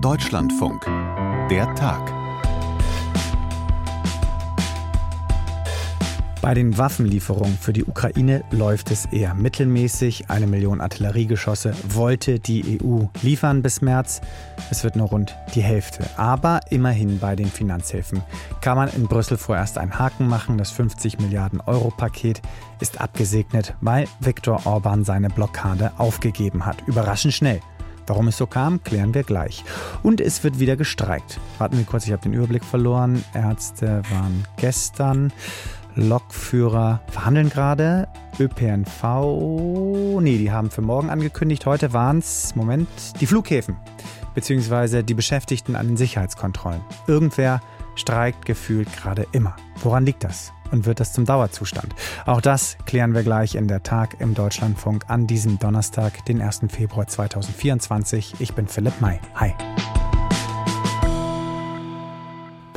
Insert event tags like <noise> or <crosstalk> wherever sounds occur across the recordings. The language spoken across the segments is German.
Deutschlandfunk. Der Tag. Bei den Waffenlieferungen für die Ukraine läuft es eher mittelmäßig. Eine Million Artilleriegeschosse wollte die EU liefern bis März. Es wird nur rund die Hälfte. Aber immerhin bei den Finanzhilfen kann man in Brüssel vorerst einen Haken machen. Das 50 Milliarden Euro Paket ist abgesegnet, weil Viktor Orban seine Blockade aufgegeben hat. Überraschend schnell. Warum es so kam, klären wir gleich. Und es wird wieder gestreikt. Warten wir kurz, ich habe den Überblick verloren. Ärzte waren gestern. Lokführer verhandeln gerade. ÖPNV, nee, die haben für morgen angekündigt. Heute waren es, Moment, die Flughäfen, beziehungsweise die Beschäftigten an den Sicherheitskontrollen. Irgendwer streikt gefühlt gerade immer. Woran liegt das? Und wird das zum Dauerzustand? Auch das klären wir gleich in der Tag im Deutschlandfunk an diesem Donnerstag, den 1. Februar 2024. Ich bin Philipp May. Hi.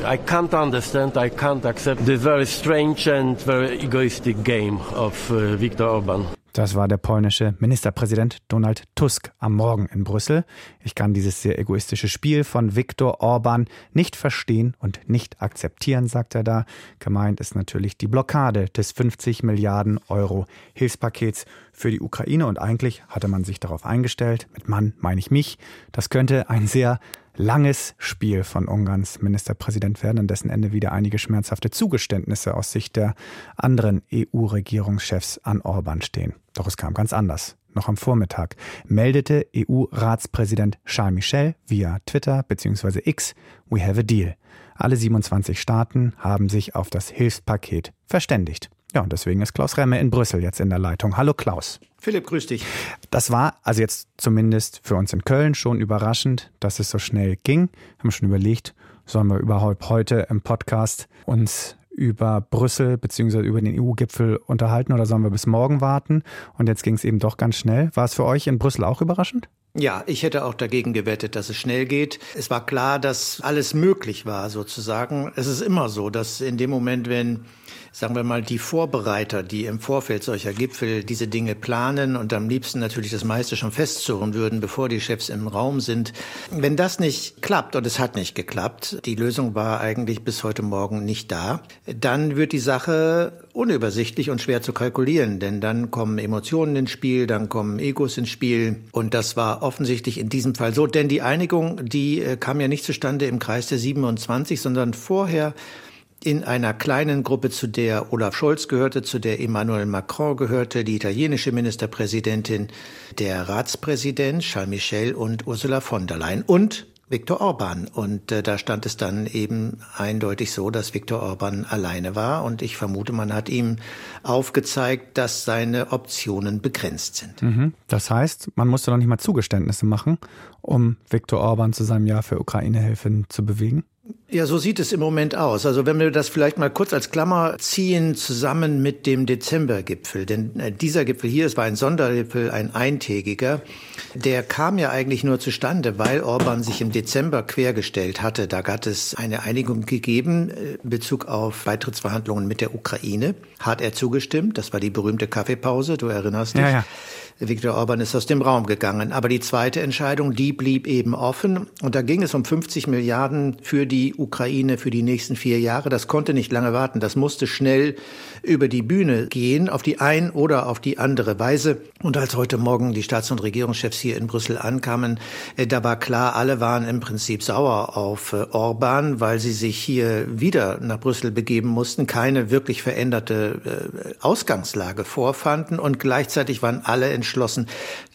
I can't understand, I can't accept the very strange and very egoistic game of uh, Viktor Orban. Das war der polnische Ministerpräsident Donald Tusk am Morgen in Brüssel. Ich kann dieses sehr egoistische Spiel von Viktor Orban nicht verstehen und nicht akzeptieren, sagt er da. Gemeint ist natürlich die Blockade des 50 Milliarden Euro Hilfspakets für die Ukraine und eigentlich hatte man sich darauf eingestellt. Mit Mann meine ich mich. Das könnte ein sehr langes Spiel von Ungarns Ministerpräsident werden, an dessen Ende wieder einige schmerzhafte Zugeständnisse aus Sicht der anderen EU-Regierungschefs an Orban stehen. Doch es kam ganz anders. Noch am Vormittag meldete EU-Ratspräsident Charles Michel via Twitter bzw. X, We have a deal. Alle 27 Staaten haben sich auf das Hilfspaket verständigt. Ja, und deswegen ist Klaus Remme in Brüssel jetzt in der Leitung. Hallo Klaus. Philipp, grüß dich. Das war also jetzt zumindest für uns in Köln schon überraschend, dass es so schnell ging. Haben schon überlegt, sollen wir überhaupt heute im Podcast uns über Brüssel bzw. über den EU-Gipfel unterhalten oder sollen wir bis morgen warten? Und jetzt ging es eben doch ganz schnell. War es für euch in Brüssel auch überraschend? Ja, ich hätte auch dagegen gewettet, dass es schnell geht. Es war klar, dass alles möglich war, sozusagen. Es ist immer so, dass in dem Moment, wenn sagen wir mal, die Vorbereiter, die im Vorfeld solcher Gipfel diese Dinge planen und am liebsten natürlich das meiste schon festzurren würden, bevor die Chefs im Raum sind. Wenn das nicht klappt, und es hat nicht geklappt, die Lösung war eigentlich bis heute Morgen nicht da, dann wird die Sache unübersichtlich und schwer zu kalkulieren, denn dann kommen Emotionen ins Spiel, dann kommen Egos ins Spiel und das war offensichtlich in diesem Fall so, denn die Einigung, die äh, kam ja nicht zustande im Kreis der 27, sondern vorher in einer kleinen Gruppe, zu der Olaf Scholz gehörte, zu der Emmanuel Macron gehörte, die italienische Ministerpräsidentin, der Ratspräsident Charles Michel und Ursula von der Leyen und Viktor Orban. Und äh, da stand es dann eben eindeutig so, dass Viktor Orban alleine war. Und ich vermute, man hat ihm aufgezeigt, dass seine Optionen begrenzt sind. Mhm. Das heißt, man musste noch nicht mal Zugeständnisse machen, um Viktor Orban zu seinem Jahr für Ukraine-Hilfe zu bewegen? Ja, so sieht es im Moment aus. Also wenn wir das vielleicht mal kurz als Klammer ziehen, zusammen mit dem Dezembergipfel. Denn äh, dieser Gipfel hier, es war ein Sondergipfel, ein eintägiger, der kam ja eigentlich nur zustande, weil Orban sich im Dezember quergestellt hatte. Da hat es eine Einigung gegeben äh, in Bezug auf Beitrittsverhandlungen mit der Ukraine. Hat er zugestimmt. Das war die berühmte Kaffeepause, du erinnerst dich. Ja, ja. Viktor Orban ist aus dem Raum gegangen. Aber die zweite Entscheidung, die blieb eben offen. Und da ging es um 50 Milliarden für die Ukraine für die nächsten vier Jahre. Das konnte nicht lange warten. Das musste schnell über die Bühne gehen, auf die ein oder auf die andere Weise. Und als heute Morgen die Staats- und Regierungschefs hier in Brüssel ankamen, äh, da war klar, alle waren im Prinzip sauer auf äh, Orban, weil sie sich hier wieder nach Brüssel begeben mussten, keine wirklich veränderte äh, Ausgangslage vorfanden und gleichzeitig waren alle entschlossen,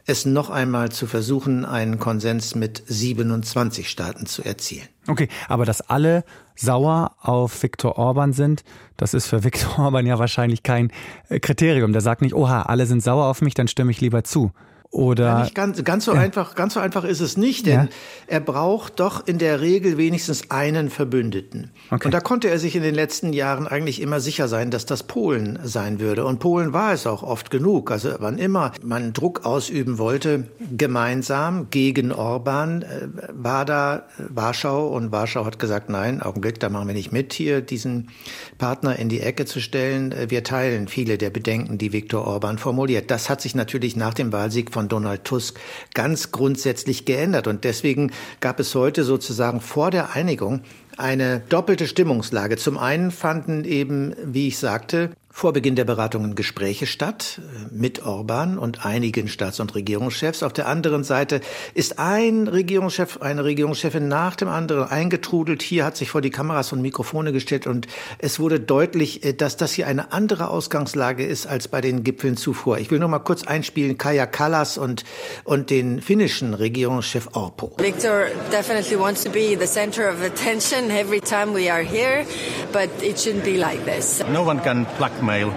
es noch einmal zu versuchen, einen Konsens mit 27 Staaten zu erzielen. Okay, aber dass alle sauer auf Viktor Orban sind, das ist für <laughs> Viktor Orban ja wahrscheinlich kein äh, Kriterium. Der sagt nicht, oha, alle sind sauer auf mich, dann stimme ich lieber zu. Oder ja, ganz, ganz so ja. einfach, ganz so einfach ist es nicht, denn ja. er braucht doch in der Regel wenigstens einen Verbündeten. Okay. Und da konnte er sich in den letzten Jahren eigentlich immer sicher sein, dass das Polen sein würde. Und Polen war es auch oft genug. Also wann immer man Druck ausüben wollte, gemeinsam gegen Orban, äh, war da Warschau und Warschau hat gesagt, nein, Augenblick, da machen wir nicht mit, hier diesen Partner in die Ecke zu stellen. Wir teilen viele der Bedenken, die Viktor Orban formuliert. Das hat sich natürlich nach dem Wahlsieg von Donald Tusk ganz grundsätzlich geändert. Und deswegen gab es heute sozusagen vor der Einigung eine doppelte Stimmungslage. Zum einen fanden eben, wie ich sagte, vor Beginn der Beratungen Gespräche statt äh, mit Orban und einigen Staats- und Regierungschefs. Auf der anderen Seite ist ein Regierungschef, eine Regierungschefin nach dem anderen eingetrudelt. Hier hat sich vor die Kameras und Mikrofone gestellt und es wurde deutlich, äh, dass das hier eine andere Ausgangslage ist als bei den Gipfeln zuvor. Ich will nur mal kurz einspielen Kaja Kallas und, und den finnischen Regierungschef Orpo. Victor definitely wants to be the center of attention every time we are here, but it shouldn't be like this. No one can blackmail blackmail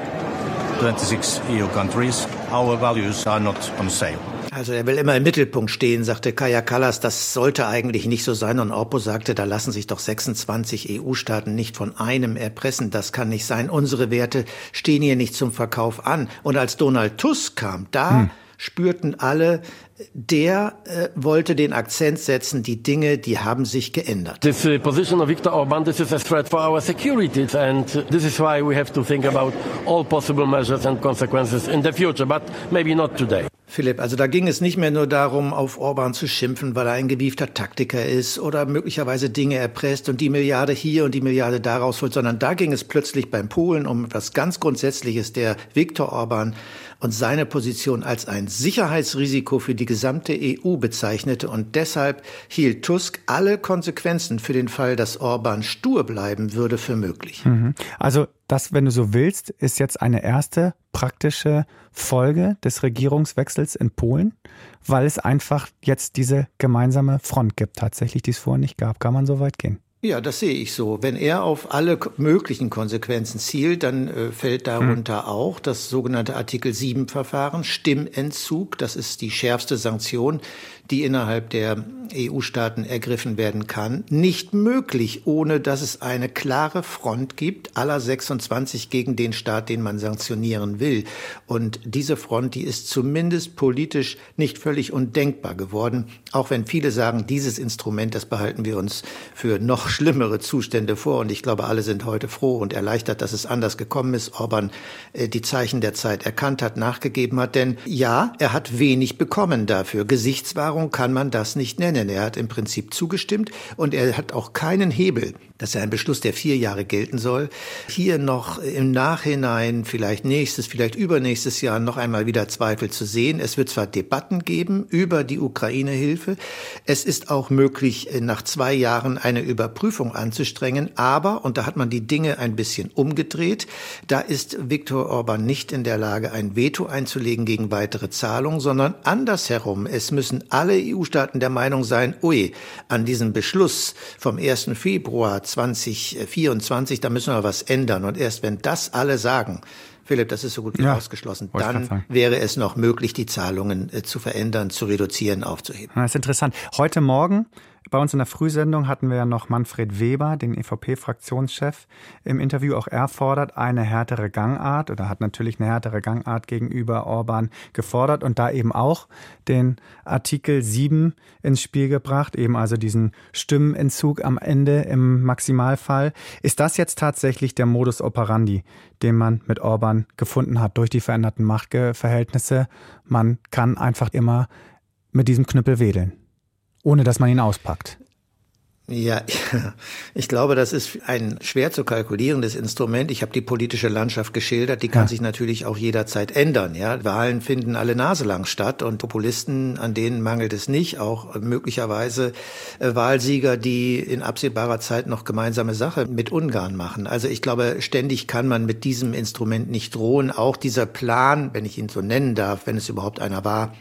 26 EU countries. Our values are not on sale. Also er will immer im Mittelpunkt stehen, sagte Kaya Kallas. Das sollte eigentlich nicht so sein. Und Orpo sagte, da lassen sich doch 26 EU-Staaten nicht von einem erpressen. Das kann nicht sein. Unsere Werte stehen hier nicht zum Verkauf an. Und als Donald Tusk kam, da hm spürten alle, der äh, wollte den Akzent setzen, die Dinge, die haben sich geändert. This uh, position of Viktor Orban, this is a threat for our security and this is why we have to think about all possible measures and consequences in the future, but maybe not today. Philipp, also da ging es nicht mehr nur darum, auf Orban zu schimpfen, weil er ein gewiefter Taktiker ist oder möglicherweise Dinge erpresst und die Milliarde hier und die Milliarde da rausholt, sondern da ging es plötzlich beim Polen um etwas ganz Grundsätzliches. Der Viktor Orban und seine Position als ein Sicherheitsrisiko für die gesamte EU bezeichnete und deshalb hielt Tusk alle Konsequenzen für den Fall, dass Orban stur bleiben würde, für möglich. Mhm. Also das, wenn du so willst, ist jetzt eine erste praktische Folge des Regierungswechsels in Polen, weil es einfach jetzt diese gemeinsame Front gibt, tatsächlich, die es vorher nicht gab. Kann man so weit gehen? Ja, das sehe ich so. Wenn er auf alle möglichen Konsequenzen zielt, dann äh, fällt darunter hm. auch das sogenannte Artikel 7 Verfahren, Stimmentzug. Das ist die schärfste Sanktion, die innerhalb der EU-Staaten ergriffen werden kann, nicht möglich, ohne dass es eine klare Front gibt, aller 26 gegen den Staat, den man sanktionieren will. Und diese Front, die ist zumindest politisch nicht völlig undenkbar geworden, auch wenn viele sagen, dieses Instrument, das behalten wir uns für noch schlimmere Zustände vor. Und ich glaube, alle sind heute froh und erleichtert, dass es anders gekommen ist. Orban äh, die Zeichen der Zeit erkannt hat, nachgegeben hat. Denn ja, er hat wenig bekommen dafür. Gesichtswahrung Vereinbarung kann man das nicht nennen. Er hat im Prinzip zugestimmt und er hat auch keinen Hebel, dass er ein Beschluss, der vier Jahre gelten soll, hier noch im Nachhinein, vielleicht nächstes, vielleicht übernächstes Jahr noch einmal wieder Zweifel zu sehen. Es wird zwar Debatten geben über die Ukraine-Hilfe. Es ist auch möglich, nach zwei Jahren eine Überprüfung anzustrengen. Aber, und da hat man die Dinge ein bisschen umgedreht, da ist Viktor Orban nicht in der Lage, ein Veto einzulegen gegen weitere Zahlungen, sondern andersherum. Es müssen alle alle EU-Staaten der Meinung sein, ui, an diesem Beschluss vom 1. Februar 2024, da müssen wir was ändern. Und erst wenn das alle sagen, Philipp, das ist so gut wie ja, ausgeschlossen. Dann wäre es noch möglich, die Zahlungen äh, zu verändern, zu reduzieren, aufzuheben. Das ist interessant. Heute Morgen bei uns in der Frühsendung hatten wir ja noch Manfred Weber, den EVP-Fraktionschef, im Interview. Auch er fordert eine härtere Gangart oder hat natürlich eine härtere Gangart gegenüber Orban gefordert und da eben auch den Artikel 7 ins Spiel gebracht, eben also diesen Stimmenentzug am Ende im Maximalfall. Ist das jetzt tatsächlich der Modus operandi, den man mit Orban gefunden hat durch die veränderten Machtverhältnisse? Man kann einfach immer mit diesem Knüppel wedeln ohne dass man ihn auspackt. Ja, <laughs> ich glaube, das ist ein schwer zu kalkulierendes Instrument. Ich habe die politische Landschaft geschildert, die kann ja. sich natürlich auch jederzeit ändern. Ja, Wahlen finden alle Nase lang statt und Populisten, an denen mangelt es nicht, auch möglicherweise äh, Wahlsieger, die in absehbarer Zeit noch gemeinsame Sache mit Ungarn machen. Also ich glaube, ständig kann man mit diesem Instrument nicht drohen. Auch dieser Plan, wenn ich ihn so nennen darf, wenn es überhaupt einer war,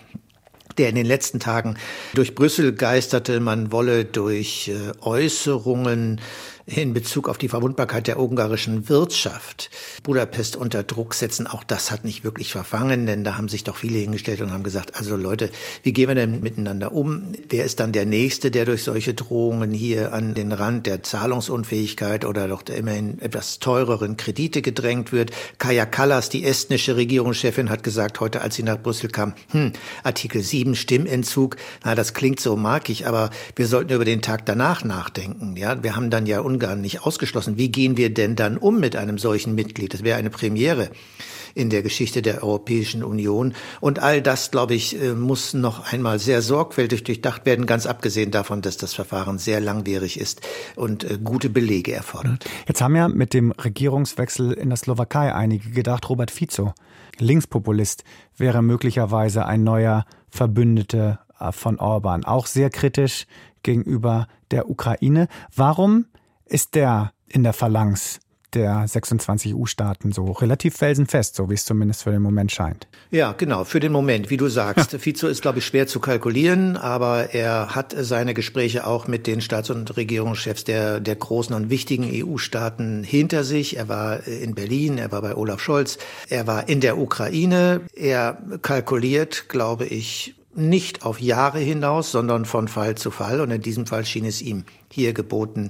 der in den letzten Tagen durch Brüssel geisterte, man wolle durch äh, Äußerungen in Bezug auf die Verwundbarkeit der ungarischen Wirtschaft Budapest unter Druck setzen. Auch das hat nicht wirklich verfangen, denn da haben sich doch viele hingestellt und haben gesagt, also Leute, wie gehen wir denn miteinander um? Wer ist dann der Nächste, der durch solche Drohungen hier an den Rand der Zahlungsunfähigkeit oder doch der immerhin etwas teureren Kredite gedrängt wird? Kaja Kallas, die estnische Regierungschefin, hat gesagt heute, als sie nach Brüssel kam, hm, Artikel 7 Stimmentzug, na, das klingt so markig, aber wir sollten über den Tag danach nachdenken. Ja, wir haben dann ja Ungarn nicht ausgeschlossen. Wie gehen wir denn dann um mit einem solchen Mitglied? Das wäre eine Premiere in der Geschichte der Europäischen Union. Und all das, glaube ich, äh, muss noch einmal sehr sorgfältig durchdacht werden, ganz abgesehen davon, dass das Verfahren sehr langwierig ist und äh, gute Belege erfordert. Jetzt haben ja mit dem Regierungswechsel in der Slowakei einige gedacht, Robert Fico, Linkspopulist, wäre möglicherweise ein neuer Verbündeter äh, von Orban. Auch sehr kritisch gegenüber der Ukraine. Warum ist der in der Phalanx der 26 EU-Staaten so relativ felsenfest, so wie es zumindest für den Moment scheint. Ja, genau, für den Moment, wie du sagst. <laughs> Fico ist, glaube ich, schwer zu kalkulieren, aber er hat seine Gespräche auch mit den Staats- und Regierungschefs der, der großen und wichtigen EU-Staaten hinter sich. Er war in Berlin, er war bei Olaf Scholz, er war in der Ukraine. Er kalkuliert, glaube ich, nicht auf Jahre hinaus, sondern von Fall zu Fall. Und in diesem Fall schien es ihm hier geboten,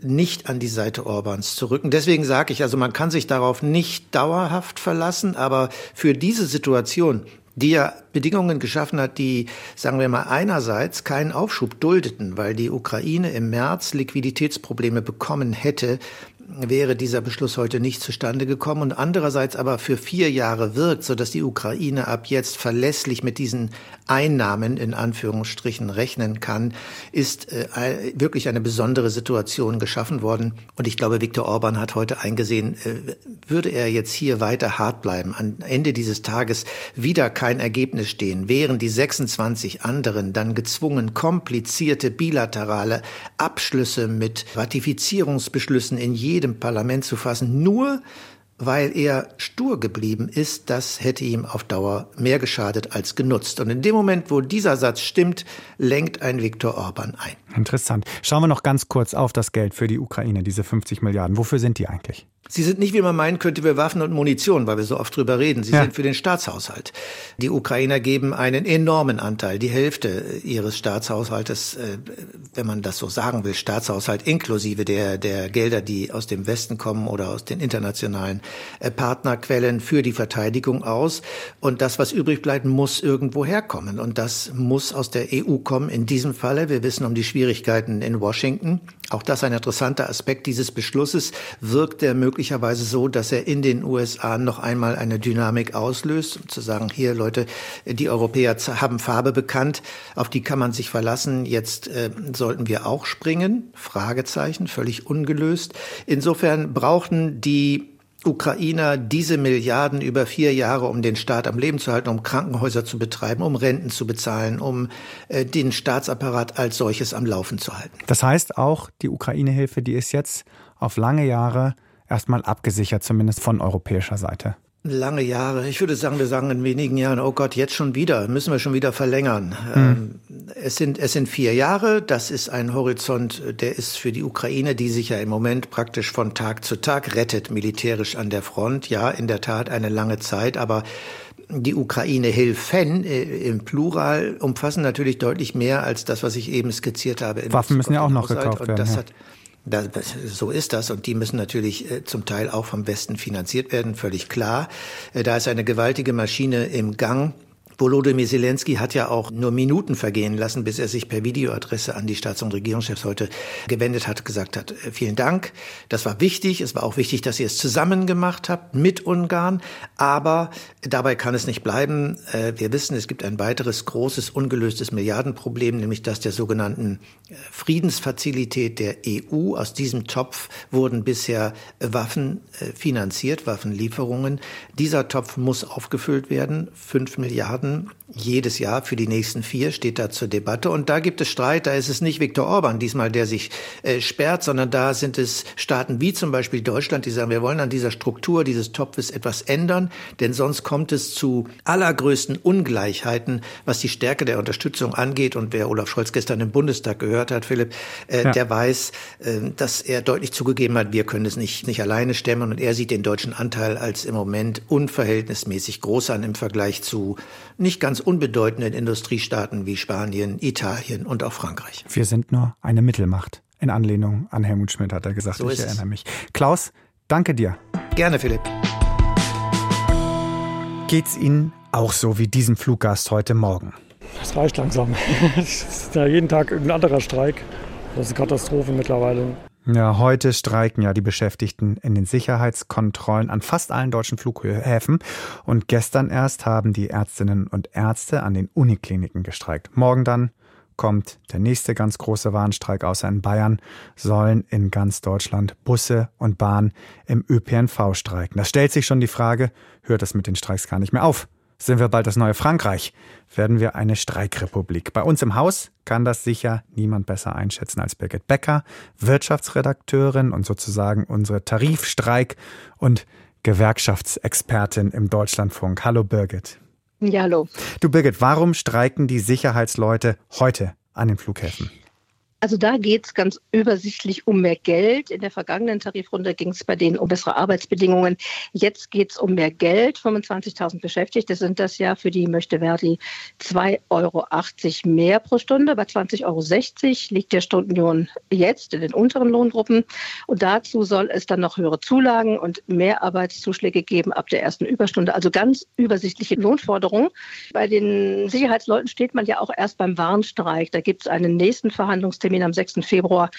nicht an die Seite Orbans zu rücken. Deswegen sage ich, also man kann sich darauf nicht dauerhaft verlassen, aber für diese Situation, die ja Bedingungen geschaffen hat, die, sagen wir mal, einerseits keinen Aufschub duldeten, weil die Ukraine im März Liquiditätsprobleme bekommen hätte, wäre dieser Beschluss heute nicht zustande gekommen und andererseits aber für vier Jahre wirkt, sodass die Ukraine ab jetzt verlässlich mit diesen Einnahmen in Anführungsstrichen rechnen kann, ist äh, wirklich eine besondere Situation geschaffen worden. Und ich glaube, Viktor Orban hat heute eingesehen, äh, würde er jetzt hier weiter hart bleiben, am Ende dieses Tages wieder kein Ergebnis stehen, wären die 26 anderen dann gezwungen, komplizierte bilaterale Abschlüsse mit Ratifizierungsbeschlüssen in jedem Parlament zu fassen, nur weil er stur geblieben ist, das hätte ihm auf Dauer mehr geschadet als genutzt. Und in dem Moment, wo dieser Satz stimmt, lenkt ein Viktor Orban ein. Interessant. Schauen wir noch ganz kurz auf das Geld für die Ukraine, diese 50 Milliarden. Wofür sind die eigentlich? Sie sind nicht, wie man meinen könnte, für Waffen und Munition, weil wir so oft drüber reden. Sie ja. sind für den Staatshaushalt. Die Ukrainer geben einen enormen Anteil, die Hälfte ihres Staatshaushaltes, äh, wenn man das so sagen will, Staatshaushalt inklusive der, der Gelder, die aus dem Westen kommen oder aus den internationalen äh, Partnerquellen für die Verteidigung aus. Und das, was übrig bleibt, muss irgendwo herkommen. Und das muss aus der EU kommen. In diesem Falle, wir wissen um die Schwierigkeiten in Washington. Auch das ein interessanter Aspekt dieses Beschlusses. Wirkt der möglicherweise so, dass er in den USA noch einmal eine Dynamik auslöst, um zu sagen, hier Leute, die Europäer haben Farbe bekannt, auf die kann man sich verlassen. Jetzt äh, sollten wir auch springen? Fragezeichen, völlig ungelöst. Insofern brauchten die Ukrainer diese Milliarden über vier Jahre, um den Staat am Leben zu halten, um Krankenhäuser zu betreiben, um Renten zu bezahlen, um äh, den Staatsapparat als solches am Laufen zu halten. Das heißt auch, die Ukraine-Hilfe, die ist jetzt auf lange Jahre erstmal abgesichert, zumindest von europäischer Seite. Lange Jahre. Ich würde sagen, wir sagen in wenigen Jahren, oh Gott, jetzt schon wieder, müssen wir schon wieder verlängern. Mhm. Es sind, es sind vier Jahre. Das ist ein Horizont, der ist für die Ukraine, die sich ja im Moment praktisch von Tag zu Tag rettet, militärisch an der Front. Ja, in der Tat eine lange Zeit, aber die Ukraine-Hilfen äh, im Plural umfassen natürlich deutlich mehr als das, was ich eben skizziert habe. Waffen müssen ja auch noch gekauft werden. Das so ist das und die müssen natürlich äh, zum Teil auch vom Westen finanziert werden, völlig klar. Äh, da ist eine gewaltige Maschine im Gang Volodymyr Zelensky hat ja auch nur Minuten vergehen lassen, bis er sich per Videoadresse an die Staats- und Regierungschefs heute gewendet hat, gesagt hat, äh, vielen Dank, das war wichtig, es war auch wichtig, dass ihr es zusammen gemacht habt mit Ungarn, aber dabei kann es nicht bleiben. Äh, wir wissen, es gibt ein weiteres großes ungelöstes Milliardenproblem, nämlich das der sogenannten äh, Friedensfazilität der EU. Aus diesem Topf wurden bisher Waffen finanziert, Waffenlieferungen. Dieser Topf muss aufgefüllt werden, fünf Milliarden Milliarden jedes Jahr für die nächsten vier steht da zur Debatte. Und da gibt es Streit. Da ist es nicht Viktor Orban diesmal, der sich äh, sperrt, sondern da sind es Staaten wie zum Beispiel Deutschland, die sagen, wir wollen an dieser Struktur dieses Topfes etwas ändern, denn sonst kommt es zu allergrößten Ungleichheiten, was die Stärke der Unterstützung angeht. Und wer Olaf Scholz gestern im Bundestag gehört hat, Philipp, äh, ja. der weiß, äh, dass er deutlich zugegeben hat, wir können es nicht, nicht alleine stemmen. Und er sieht den deutschen Anteil als im Moment unverhältnismäßig groß an im Vergleich zu nicht ganz unbedeutenden Industriestaaten wie Spanien, Italien und auch Frankreich. Wir sind nur eine Mittelmacht. In Anlehnung an Helmut Schmidt hat er gesagt, so ich erinnere mich. Klaus, danke dir. Gerne, Philipp. Geht's Ihnen auch so wie diesem Fluggast heute Morgen? Das reicht langsam. <laughs> Es ist ja jeden Tag irgendein anderer Streik. Das ist eine Katastrophe mittlerweile. Ja, heute streiken ja die Beschäftigten in den Sicherheitskontrollen an fast allen deutschen Flughäfen. Und gestern erst haben die Ärztinnen und Ärzte an den Unikliniken gestreikt. Morgen dann kommt der nächste ganz große Warnstreik, außer in Bayern sollen in ganz Deutschland Busse und Bahn im ÖPNV streiken. Da stellt sich schon die Frage, hört es mit den Streiks gar nicht mehr auf? Sind wir bald das neue Frankreich? Werden wir eine Streikrepublik? Bei uns im Haus kann das sicher niemand besser einschätzen als Birgit Becker, Wirtschaftsredakteurin und sozusagen unsere Tarifstreik- und Gewerkschaftsexpertin im Deutschlandfunk. Hallo Birgit. Ja, hallo. Du Birgit, warum streiken die Sicherheitsleute heute an den Flughäfen? Also da geht es ganz übersichtlich um mehr Geld. In der vergangenen Tarifrunde ging es bei denen um bessere Arbeitsbedingungen. Jetzt geht es um mehr Geld. 25.000 Beschäftigte sind das ja. Für die möchte Verdi 2,80 Euro mehr pro Stunde. Bei 20,60 Euro liegt der Stundenlohn jetzt in den unteren Lohngruppen. Und dazu soll es dann noch höhere Zulagen und mehr Arbeitszuschläge geben ab der ersten Überstunde. Also ganz übersichtliche Lohnforderungen. Bei den Sicherheitsleuten steht man ja auch erst beim Warnstreik. Da gibt es einen nächsten Verhandlungstermin Termin am 6. Februar.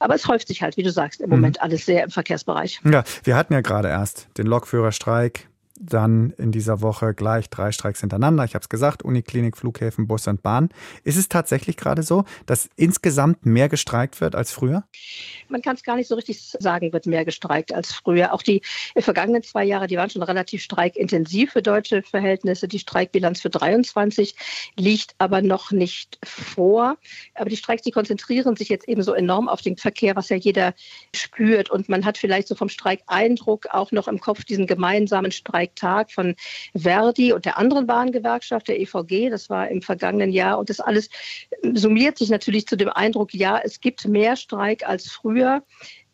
Aber es häuft sich halt, wie du sagst, im mhm. Moment alles sehr im Verkehrsbereich. Ja, wir hatten ja gerade erst den Lokführerstreik, dann in dieser Woche gleich drei Streiks hintereinander. Ich habe es gesagt, Uniklinik, Flughäfen, Bus und Bahn. Ist es tatsächlich gerade so, dass insgesamt mehr gestreikt wird als früher? Man kann es gar nicht so richtig sagen, wird mehr gestreikt als früher. Auch die vergangenen zwei Jahre, die waren schon relativ streikintensiv für deutsche Verhältnisse. Die Streikbilanz für 23 liegt aber noch nicht vor. Aber die Streiks, die konzentrieren sich jetzt eben so enorm auf den Verkehr, was ja jeder spürt. Und man hat vielleicht so vom Streik Eindruck auch noch im Kopf diesen gemeinsamen Streik Streiktag von Verdi und der anderen Bahngewerkschaft, der EVG. Das war im vergangenen Jahr. Und das alles summiert sich natürlich zu dem Eindruck, ja, es gibt mehr Streik als früher.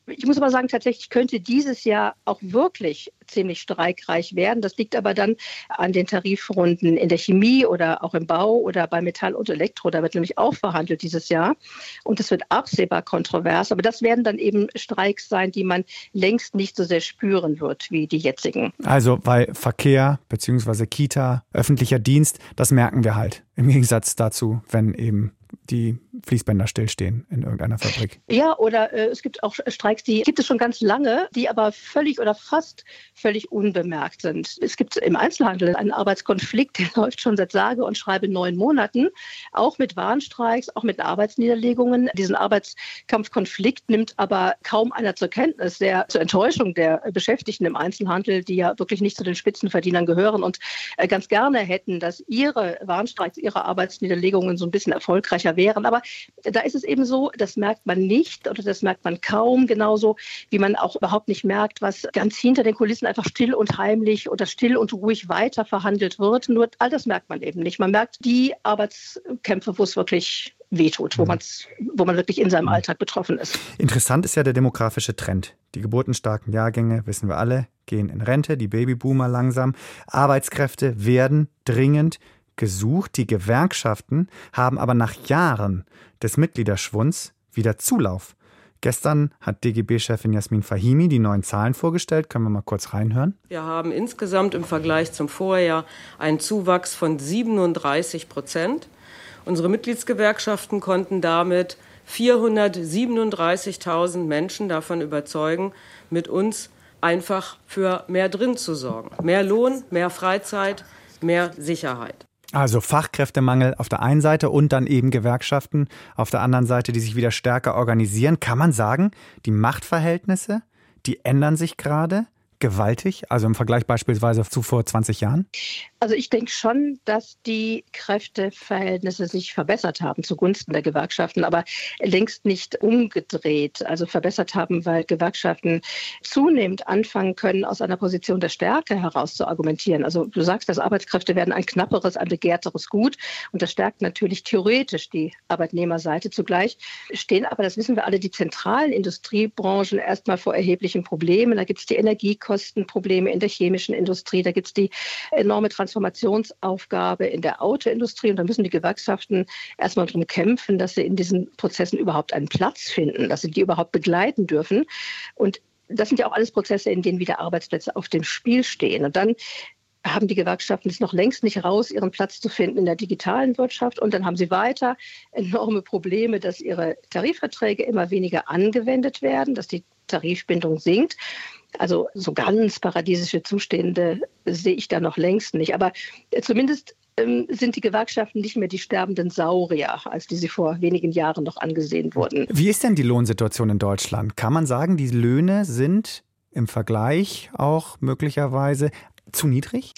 Ich muss aber sagen, tatsächlich könnte dieses Jahr auch wirklich ziemlich streikreich werden. Das liegt aber dann an den Tarifrunden in der Chemie oder auch im Bau oder bei Metall und Elektro. Da wird nämlich auch verhandelt dieses Jahr. Und das wird absehbar kontrovers. Aber das werden dann eben Streiks sein, die man längst nicht so sehr spüren wird wie die jetzigen. Also, weil Verkehr bzw. Kita, öffentlicher Dienst, das merken wir halt. Im Gegensatz dazu, wenn eben die Fließbänder stillstehen in irgendeiner Fabrik. Ja, oder äh, es gibt auch Streiks, die gibt es schon ganz lange, die aber völlig oder fast völlig unbemerkt sind. Es gibt im Einzelhandel einen Arbeitskonflikt, der <laughs> läuft schon seit sage und schreibe neun Monaten, auch mit Warnstreiks, auch mit Arbeitsniederlegungen. Diesen Arbeitskampfkonflikt nimmt aber kaum einer zur Kenntnis, der zur Enttäuschung der Beschäftigten im Einzelhandel, die ja wirklich nicht zu den Spitzenverdienern gehören und äh, ganz gerne hätten, dass ihre Warnstreiks, ihre Arbeitsniederlegungen so ein bisschen erfolgreicher wären. Aber da ist es eben so, das merkt man nicht oder das merkt man kaum, genauso wie man auch überhaupt nicht merkt, was ganz hinter den Kulissen einfach still und heimlich oder still und ruhig weiter verhandelt wird. Nur all das merkt man eben nicht. Man merkt die Arbeitskämpfe, wo es wirklich wehtut, wo, mhm. man's, wo man wirklich in seinem mhm. Alltag betroffen ist. Interessant ist ja der demografische Trend. Die geburtenstarken Jahrgänge, wissen wir alle, gehen in Rente, die Babyboomer langsam. Arbeitskräfte werden dringend gesucht. Die Gewerkschaften haben aber nach Jahren des Mitgliederschwunds wieder Zulauf. Gestern hat DGB-Chefin Jasmin Fahimi die neuen Zahlen vorgestellt. Können wir mal kurz reinhören? Wir haben insgesamt im Vergleich zum Vorjahr einen Zuwachs von 37 Prozent. Unsere Mitgliedsgewerkschaften konnten damit 437.000 Menschen davon überzeugen, mit uns einfach für mehr drin zu sorgen. Mehr Lohn, mehr Freizeit, mehr Sicherheit. Also Fachkräftemangel auf der einen Seite und dann eben Gewerkschaften auf der anderen Seite, die sich wieder stärker organisieren. Kann man sagen, die Machtverhältnisse, die ändern sich gerade? Gewaltig, also im Vergleich beispielsweise zu vor 20 Jahren? Also ich denke schon, dass die Kräfteverhältnisse sich verbessert haben zugunsten der Gewerkschaften, aber längst nicht umgedreht. Also verbessert haben, weil Gewerkschaften zunehmend anfangen können, aus einer Position der Stärke heraus zu argumentieren. Also du sagst, dass Arbeitskräfte werden ein knapperes, ein begehrteres Gut und das stärkt natürlich theoretisch die Arbeitnehmerseite. Zugleich stehen aber, das wissen wir alle, die zentralen Industriebranchen erstmal vor erheblichen Problemen. Da gibt es die Energie Kostenprobleme in der chemischen Industrie, da gibt es die enorme Transformationsaufgabe in der Autoindustrie und da müssen die Gewerkschaften erstmal darum kämpfen, dass sie in diesen Prozessen überhaupt einen Platz finden, dass sie die überhaupt begleiten dürfen. Und das sind ja auch alles Prozesse, in denen wieder Arbeitsplätze auf dem Spiel stehen. Und dann haben die Gewerkschaften es noch längst nicht raus, ihren Platz zu finden in der digitalen Wirtschaft. Und dann haben sie weiter enorme Probleme, dass ihre Tarifverträge immer weniger angewendet werden, dass die Tarifbindung sinkt. Also so ganz paradiesische Zustände sehe ich da noch längst nicht. Aber zumindest ähm, sind die Gewerkschaften nicht mehr die sterbenden Saurier, als die sie vor wenigen Jahren noch angesehen wurden. Wie ist denn die Lohnsituation in Deutschland? Kann man sagen, die Löhne sind im Vergleich auch möglicherweise zu niedrig?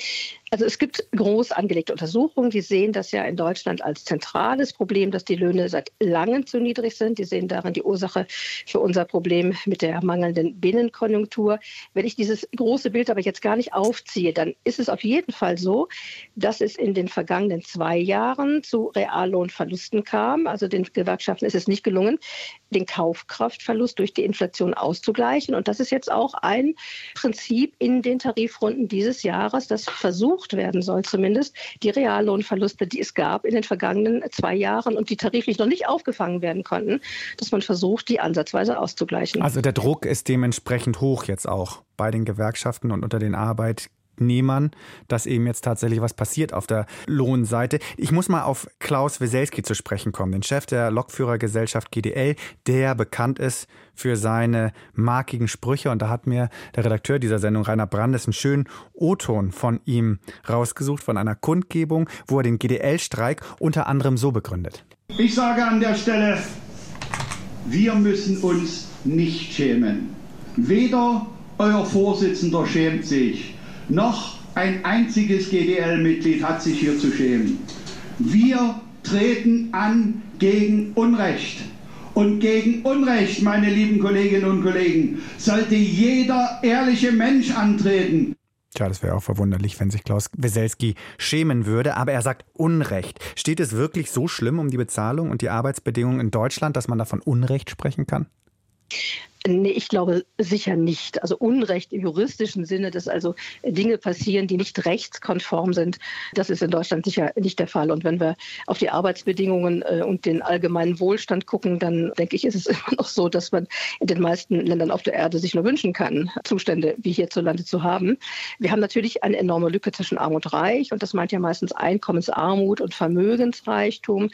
Also es gibt groß angelegte Untersuchungen, die sehen das ja in Deutschland als zentrales Problem, dass die Löhne seit langem zu niedrig sind. Die sehen darin die Ursache für unser Problem mit der mangelnden Binnenkonjunktur. Wenn ich dieses große Bild aber jetzt gar nicht aufziehe, dann ist es auf jeden Fall so, dass es in den vergangenen zwei Jahren zu Reallohnverlusten kam. Also den Gewerkschaften ist es nicht gelungen, den Kaufkraftverlust durch die Inflation auszugleichen. Und das ist jetzt auch ein Prinzip in den Tarifrunden dieses Jahres, das versucht, versucht werden soll, zumindest die Reallohnverluste, die es gab in den vergangenen zwei Jahren und die tariflich noch nicht aufgefangen werden konnten, dass man versucht, die ansatzweise auszugleichen. Also der Druck ist dementsprechend hoch jetzt auch bei den Gewerkschaften und unter den Arbeitgebern. Arbeitnehmern, dass eben jetzt tatsächlich was passiert auf der Lohnseite. Ich muss mal auf Klaus Weselski zu sprechen kommen, den Chef der Lokführergesellschaft GDL, der bekannt ist für seine markigen Sprüche. Und da hat mir der Redakteur dieser Sendung, Rainer Brandes, einen schönen O-Ton von ihm rausgesucht, von einer Kundgebung, wo er den GDL-Streik unter anderem so begründet. Ich sage an der Stelle, wir müssen uns nicht schämen. Weder euer Vorsitzender schämt sich, noch ein einziges GDL-Mitglied hat sich hier zu schämen. Wir treten an gegen Unrecht. Und gegen Unrecht, meine lieben Kolleginnen und Kollegen, sollte jeder ehrliche Mensch antreten. Tja, das wäre auch verwunderlich, wenn sich Klaus Weselski schämen würde. Aber er sagt Unrecht. Steht es wirklich so schlimm um die Bezahlung und die Arbeitsbedingungen in Deutschland, dass man da von Unrecht sprechen kann? Nee, ich glaube sicher nicht. Also Unrecht im juristischen Sinne, dass also Dinge passieren, die nicht rechtskonform sind, das ist in Deutschland sicher nicht der Fall. Und wenn wir auf die Arbeitsbedingungen äh, und den allgemeinen Wohlstand gucken, dann denke ich, ist es <laughs> immer noch so, dass man in den meisten Ländern auf der Erde sich nur wünschen kann, Zustände wie hierzulande zu haben. Wir haben natürlich eine enorme Lücke zwischen Arm und Reich und das meint ja meistens Einkommensarmut und Vermögensreichtum.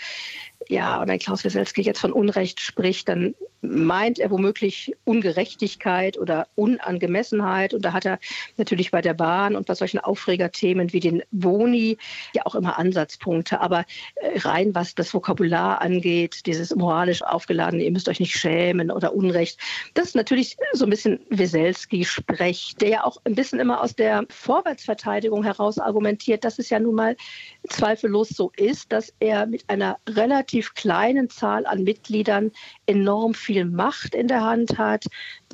Ja, und wenn Klaus Wieselski jetzt von Unrecht spricht, dann meint er womöglich Ungerechtigkeit oder Unangemessenheit. Und da hat er natürlich bei der Bahn und bei solchen Aufregerthemen wie den Boni ja auch immer Ansatzpunkte. Aber äh, rein was das Vokabular angeht, dieses moralisch aufgeladene, ihr müsst euch nicht schämen oder Unrecht, das ist natürlich so ein bisschen Wieselski-Sprech, der ja auch ein bisschen immer aus der Vorwärtsverteidigung heraus argumentiert, dass es ja nun mal zweifellos so ist, dass er mit einer relativ kleinen Zahl an Mitgliedern enorm viel Macht in der Hand hat,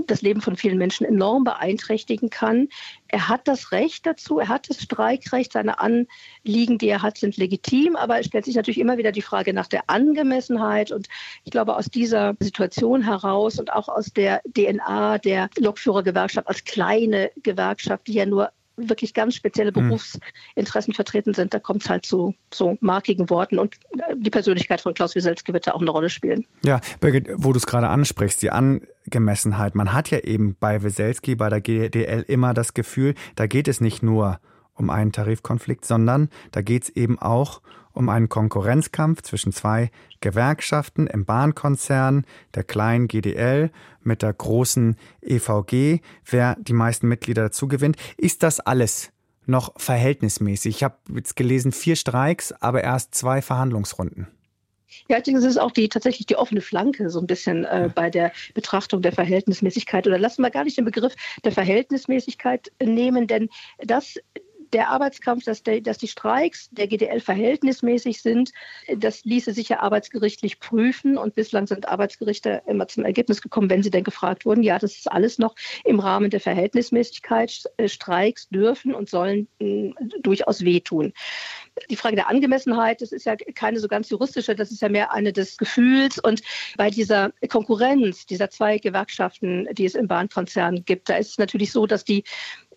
das Leben von vielen Menschen enorm beeinträchtigen kann. Er hat das Recht dazu, er hat das Streikrecht, seine Anliegen, die er hat, sind legitim, aber es stellt sich natürlich immer wieder die Frage nach der Angemessenheit. Und ich glaube, aus dieser Situation heraus und auch aus der DNA der Lokführergewerkschaft als kleine Gewerkschaft, die ja nur wirklich ganz spezielle hm. Berufsinteressen vertreten sind, da kommt es halt zu so markigen Worten und äh, die Persönlichkeit von Klaus Wieselski wird da auch eine Rolle spielen. Ja, Birgit, wo du es gerade ansprichst, die Angemessenheit. Man hat ja eben bei Wieselski, bei der GDL immer das Gefühl, da geht es nicht nur um einen Tarifkonflikt, sondern da geht es eben auch um einen Konkurrenzkampf zwischen zwei Gewerkschaften im Bahnkonzern, der kleinen GDL mit der großen EVG, wer die meisten Mitglieder dazu gewinnt. Ist das alles noch verhältnismäßig? Ich habe jetzt gelesen, vier Streiks, aber erst zwei Verhandlungsrunden. Ja, ich denke, es ist auch die, tatsächlich die offene Flanke so ein bisschen äh, bei der Betrachtung der Verhältnismäßigkeit. Oder lassen wir gar nicht den Begriff der Verhältnismäßigkeit nehmen, denn das der Arbeitskampf, dass, der, dass die Streiks der GDL verhältnismäßig sind, das ließe sich ja arbeitsgerichtlich prüfen. Und bislang sind Arbeitsgerichte immer zum Ergebnis gekommen, wenn sie denn gefragt wurden, ja, das ist alles noch im Rahmen der Verhältnismäßigkeit. Äh, Streiks dürfen und sollen mh, durchaus wehtun. Die Frage der Angemessenheit, das ist ja keine so ganz juristische, das ist ja mehr eine des Gefühls. Und bei dieser Konkurrenz dieser zwei Gewerkschaften, die es im Bahnkonzern gibt, da ist es natürlich so, dass die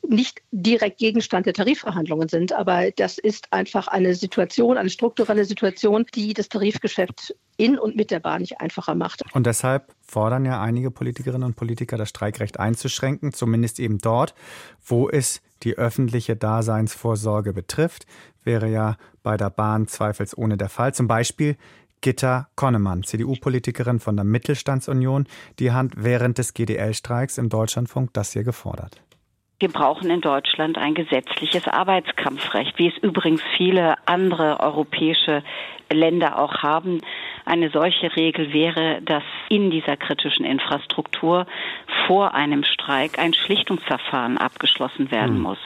nicht direkt Gegenstand der Tarifverhandlungen sind, aber das ist einfach eine Situation, eine strukturelle Situation, die das Tarifgeschäft in und mit der Bahn nicht einfacher macht. Und deshalb fordern ja einige Politikerinnen und Politiker, das Streikrecht einzuschränken, zumindest eben dort, wo es die öffentliche Daseinsvorsorge betrifft. Wäre ja bei der Bahn zweifelsohne der Fall. Zum Beispiel Gitta Konnemann, CDU-Politikerin von der Mittelstandsunion, die hat während des GDL-Streiks im Deutschlandfunk das hier gefordert. Wir brauchen in Deutschland ein gesetzliches Arbeitskampfrecht, wie es übrigens viele andere europäische Länder auch haben. Eine solche Regel wäre, dass in dieser kritischen Infrastruktur vor einem Streik ein Schlichtungsverfahren abgeschlossen werden hm. muss.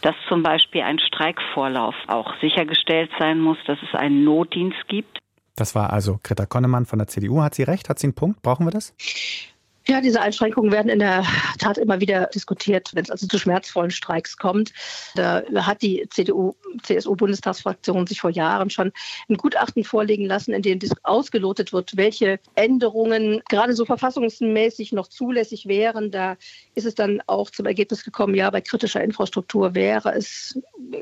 Dass zum Beispiel ein Streikvorlauf auch sichergestellt sein muss, dass es einen Notdienst gibt. Das war also Greta Konnemann von der CDU. Hat sie recht? Hat sie einen Punkt? Brauchen wir das? Ja, diese Einschränkungen werden in der Tat immer wieder diskutiert, wenn es also zu schmerzvollen Streiks kommt. Da hat die CDU, CSU-Bundestagsfraktion sich vor Jahren schon ein Gutachten vorlegen lassen, in dem ausgelotet wird, welche Änderungen gerade so verfassungsmäßig noch zulässig wären. Da ist es dann auch zum Ergebnis gekommen, ja, bei kritischer Infrastruktur wäre es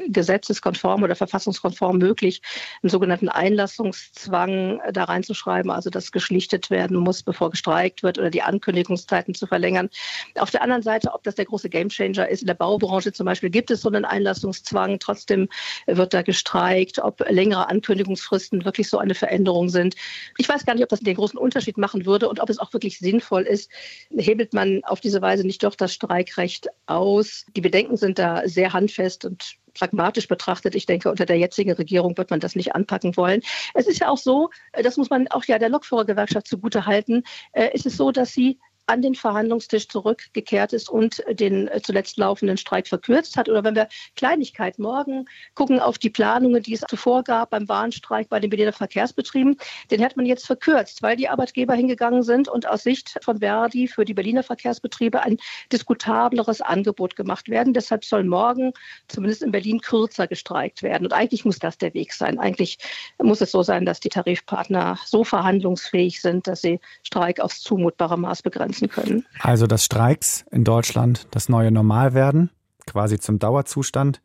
gesetzeskonform oder verfassungskonform möglich, einen sogenannten Einlassungszwang da reinzuschreiben, also dass geschlichtet werden muss, bevor gestreikt wird oder die Ankündigung Ankündigungszeiten zu verlängern. Auf der anderen Seite, ob das der große Gamechanger ist, in der Baubranche zum Beispiel gibt es so einen Einlassungszwang, trotzdem wird da gestreikt, ob längere Ankündigungsfristen wirklich so eine Veränderung sind. Ich weiß gar nicht, ob das den großen Unterschied machen würde und ob es auch wirklich sinnvoll ist. Hebelt man auf diese Weise nicht doch das Streikrecht aus? Die Bedenken sind da sehr handfest und pragmatisch betrachtet, ich denke, unter der jetzigen Regierung wird man das nicht anpacken wollen. Es ist ja auch so, das muss man auch ja der Lokführergewerkschaft zugute halten, äh, ist es so, dass sie an den Verhandlungstisch zurückgekehrt ist und den äh, zuletzt laufenden Streik verkürzt hat. Oder wenn wir Kleinigkeit morgen gucken auf die Planungen, die es zuvor gab beim Warnstreik bei den Berliner Verkehrsbetrieben, den hat man jetzt verkürzt, weil die Arbeitgeber hingegangen sind und aus Sicht von Verdi für die Berliner Verkehrsbetriebe ein diskutableres Angebot gemacht werden. Deshalb soll morgen zumindest in Berlin kürzer gestreikt werden. Und eigentlich muss das der Weg sein. Eigentlich muss es so sein, dass die Tarifpartner so verhandlungsfähig sind, dass sie Streik aufs zumutbare Maß begrenzen nutzen können. Also, dass Streiks in Deutschland das neue Normal werden, quasi zum Dauerzustand,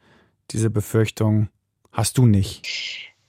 diese Befürchtung hast du nicht.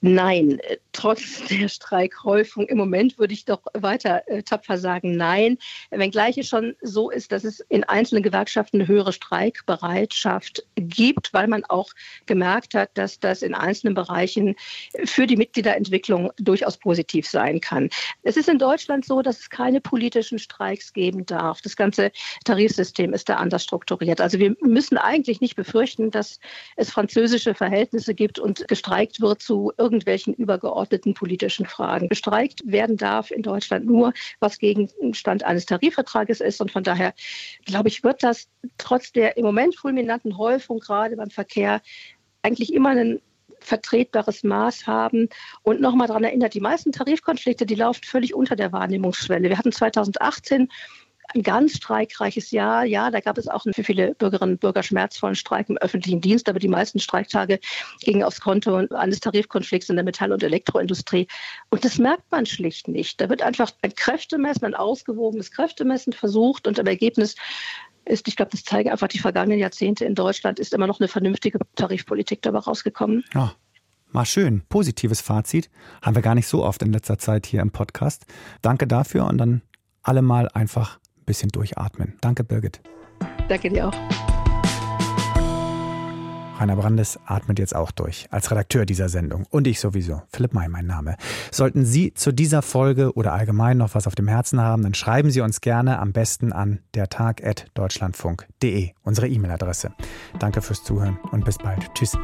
Nein, trotz der Streikhäufung im Moment würde ich doch weiter äh, tapfer sagen, nein. Wenngleich es schon so ist, dass es in einzelnen Gewerkschaften eine höhere Streikbereitschaft gibt, weil man auch gemerkt hat, dass das in einzelnen Bereichen für die Mitgliederentwicklung durchaus positiv sein kann. Es ist in Deutschland so, dass es keine politischen Streiks geben darf. Das ganze Tarifsystem ist da anders strukturiert. Also wir müssen eigentlich nicht befürchten, dass es französische Verhältnisse gibt und gestreikt wird zu irgendwelchen übergeordneten politischen Fragen. Bestreikt werden darf in Deutschland nur, was Gegenstand eines Tarifvertrages ist. Und von daher, glaube ich, wird das trotz der im Moment fulminanten Häufung gerade beim Verkehr eigentlich immer ein vertretbares Maß haben. Und nochmal daran erinnert, die meisten Tarifkonflikte, die laufen völlig unter der Wahrnehmungsschwelle. Wir hatten 2018 ein ganz streikreiches Jahr. Ja, da gab es auch für viele Bürgerinnen und Bürger schmerzvollen Streik im öffentlichen Dienst, aber die meisten Streiktage gingen aufs Konto eines Tarifkonflikts in der Metall- und Elektroindustrie. Und das merkt man schlicht nicht. Da wird einfach ein Kräftemessen, ein ausgewogenes Kräftemessen versucht und im Ergebnis ist, ich glaube, das zeigen einfach die vergangenen Jahrzehnte in Deutschland, ist immer noch eine vernünftige Tarifpolitik dabei rausgekommen. Ja. Mal schön, positives Fazit. Haben wir gar nicht so oft in letzter Zeit hier im Podcast. Danke dafür und dann alle mal einfach bisschen durchatmen. Danke, Birgit. Danke dir auch. Rainer Brandes atmet jetzt auch durch, als Redakteur dieser Sendung. Und ich sowieso. Philipp May, mein Name. Sollten Sie zu dieser Folge oder allgemein noch was auf dem Herzen haben, dann schreiben Sie uns gerne am besten an dertag.deutschlandfunk.de, unsere E-Mail-Adresse. Danke fürs Zuhören und bis bald. Tschüss.